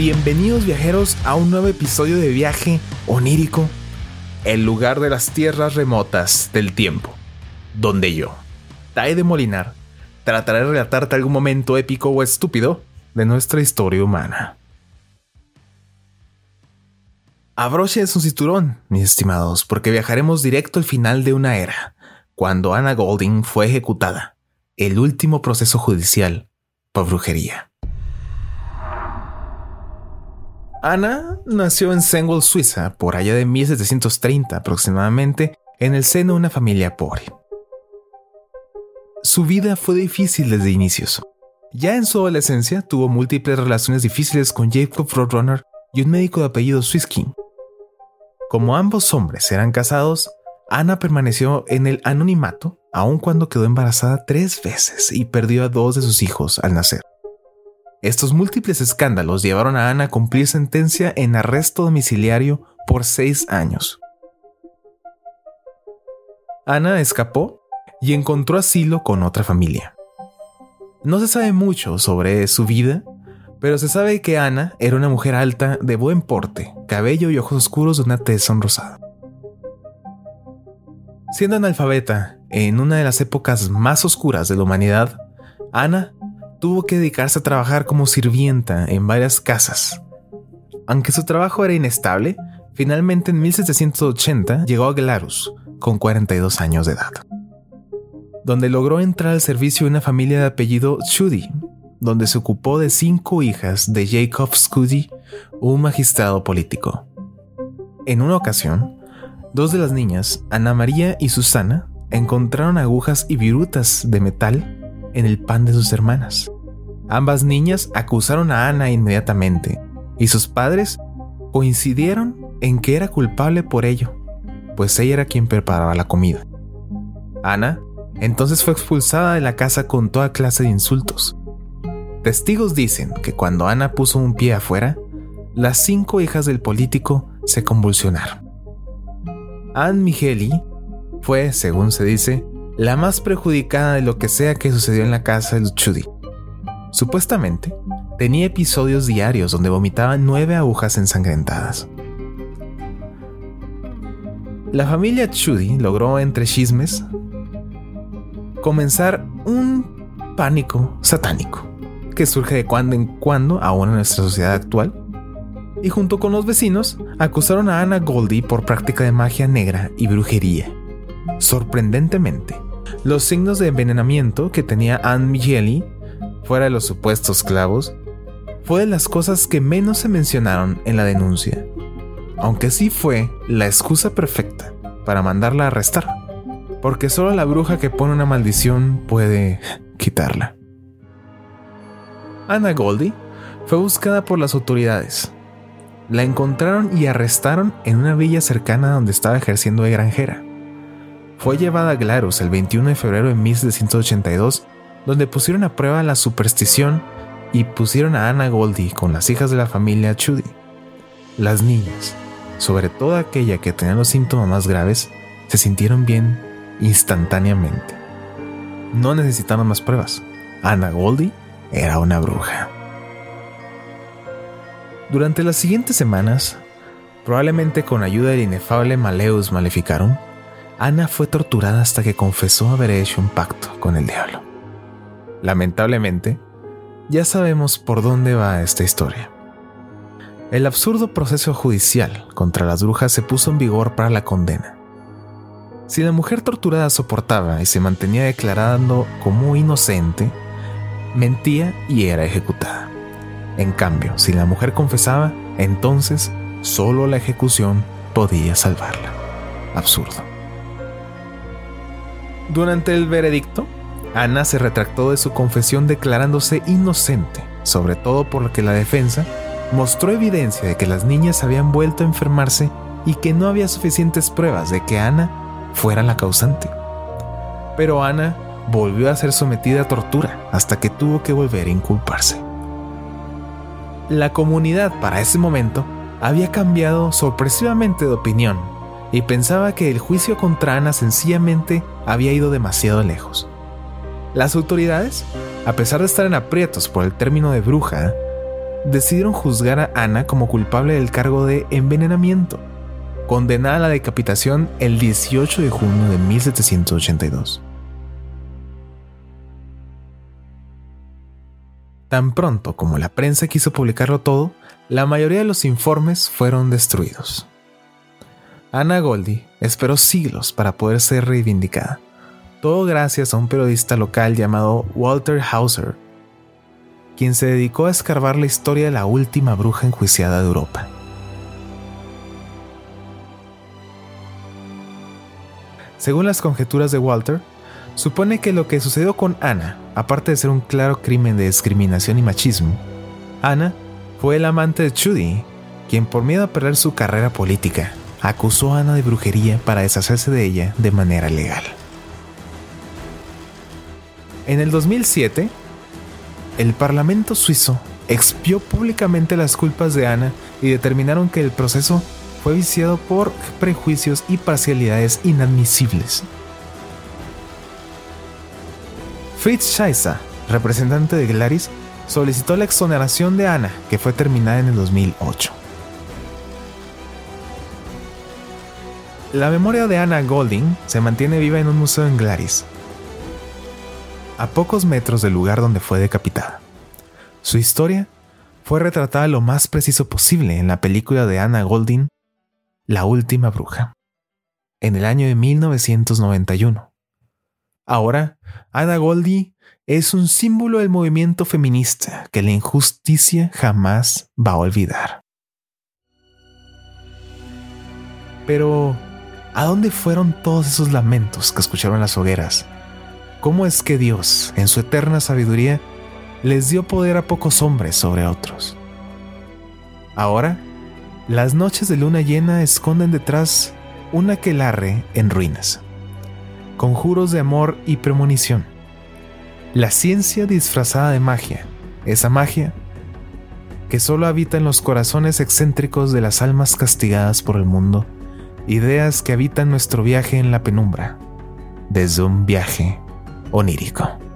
Bienvenidos viajeros a un nuevo episodio de viaje onírico, el lugar de las tierras remotas del tiempo, donde yo, Tai de Molinar, trataré de relatarte algún momento épico o estúpido de nuestra historia humana. Abrochen su cinturón, mis estimados, porque viajaremos directo al final de una era, cuando Anna Golding fue ejecutada, el último proceso judicial por brujería. Ana nació en Sengwall, Suiza, por allá de 1730 aproximadamente, en el seno de una familia pobre. Su vida fue difícil desde inicios. Ya en su adolescencia tuvo múltiples relaciones difíciles con Jacob Roadrunner y un médico de apellido Swissking. Como ambos hombres eran casados, Ana permaneció en el anonimato aun cuando quedó embarazada tres veces y perdió a dos de sus hijos al nacer. Estos múltiples escándalos llevaron a Ana a cumplir sentencia en arresto domiciliario por seis años. Ana escapó y encontró asilo con otra familia. No se sabe mucho sobre su vida, pero se sabe que Ana era una mujer alta, de buen porte, cabello y ojos oscuros de una tez sonrosada. Siendo analfabeta en una de las épocas más oscuras de la humanidad, Ana tuvo que dedicarse a trabajar como sirvienta en varias casas. Aunque su trabajo era inestable, finalmente en 1780 llegó a Glarus con 42 años de edad, donde logró entrar al servicio de una familia de apellido Schudi, donde se ocupó de cinco hijas de Jacob Scudi, un magistrado político. En una ocasión, dos de las niñas, Ana María y Susana, encontraron agujas y virutas de metal en el pan de sus hermanas. Ambas niñas acusaron a Ana inmediatamente y sus padres coincidieron en que era culpable por ello, pues ella era quien preparaba la comida. Ana entonces fue expulsada de la casa con toda clase de insultos. Testigos dicen que cuando Ana puso un pie afuera, las cinco hijas del político se convulsionaron. Anne Migeli fue, según se dice, la más perjudicada de lo que sea que sucedió en la casa de Chudi. Supuestamente, tenía episodios diarios donde vomitaba nueve agujas ensangrentadas. La familia Chudi logró, entre chismes, comenzar un pánico satánico que surge de cuando en cuando aún en nuestra sociedad actual. Y junto con los vecinos, acusaron a Anna Goldie por práctica de magia negra y brujería. Sorprendentemente, los signos de envenenamiento que tenía Anne Migeli, fuera de los supuestos clavos, fue de las cosas que menos se mencionaron en la denuncia, aunque sí fue la excusa perfecta para mandarla a arrestar, porque solo la bruja que pone una maldición puede quitarla. Anna Goldie fue buscada por las autoridades. La encontraron y arrestaron en una villa cercana donde estaba ejerciendo de granjera fue llevada a Glarus el 21 de febrero de 1782, donde pusieron a prueba la superstición y pusieron a Anna Goldie con las hijas de la familia Chudi. Las niñas, sobre todo aquella que tenía los síntomas más graves, se sintieron bien instantáneamente. No necesitaron más pruebas. Anna Goldie era una bruja. Durante las siguientes semanas, probablemente con ayuda del inefable Maleus Maleficarum, Ana fue torturada hasta que confesó haber hecho un pacto con el diablo. Lamentablemente, ya sabemos por dónde va esta historia. El absurdo proceso judicial contra las brujas se puso en vigor para la condena. Si la mujer torturada soportaba y se mantenía declarando como inocente, mentía y era ejecutada. En cambio, si la mujer confesaba, entonces solo la ejecución podía salvarla. Absurdo. Durante el veredicto, Ana se retractó de su confesión declarándose inocente, sobre todo porque la defensa mostró evidencia de que las niñas habían vuelto a enfermarse y que no había suficientes pruebas de que Ana fuera la causante. Pero Ana volvió a ser sometida a tortura hasta que tuvo que volver a inculparse. La comunidad para ese momento había cambiado sorpresivamente de opinión y pensaba que el juicio contra Ana sencillamente había ido demasiado lejos. Las autoridades, a pesar de estar en aprietos por el término de bruja, decidieron juzgar a Ana como culpable del cargo de envenenamiento, condenada a la decapitación el 18 de junio de 1782. Tan pronto como la prensa quiso publicarlo todo, la mayoría de los informes fueron destruidos. Ana Goldie esperó siglos para poder ser reivindicada, todo gracias a un periodista local llamado Walter Hauser, quien se dedicó a escarbar la historia de la última bruja enjuiciada de Europa. Según las conjeturas de Walter, supone que lo que sucedió con Ana, aparte de ser un claro crimen de discriminación y machismo, Ana fue el amante de Judy, quien por miedo a perder su carrera política, acusó a Ana de brujería para deshacerse de ella de manera legal. En el 2007, el Parlamento suizo expió públicamente las culpas de Ana y determinaron que el proceso fue viciado por prejuicios y parcialidades inadmisibles. Fritz Scheisser, representante de Glaris, solicitó la exoneración de Ana, que fue terminada en el 2008. La memoria de Ana Golding se mantiene viva en un museo en Glaris, a pocos metros del lugar donde fue decapitada. Su historia fue retratada lo más preciso posible en la película de Anna Golding, La Última Bruja, en el año de 1991. Ahora, Anna Goldie es un símbolo del movimiento feminista que la injusticia jamás va a olvidar. Pero, ¿a dónde fueron todos esos lamentos que escucharon las hogueras cómo es que Dios, en su eterna sabiduría, les dio poder a pocos hombres sobre otros. Ahora, las noches de luna llena esconden detrás un aquelarre en ruinas, conjuros de amor y premonición. La ciencia disfrazada de magia, esa magia que solo habita en los corazones excéntricos de las almas castigadas por el mundo, ideas que habitan nuestro viaje en la penumbra, desde un viaje onírico.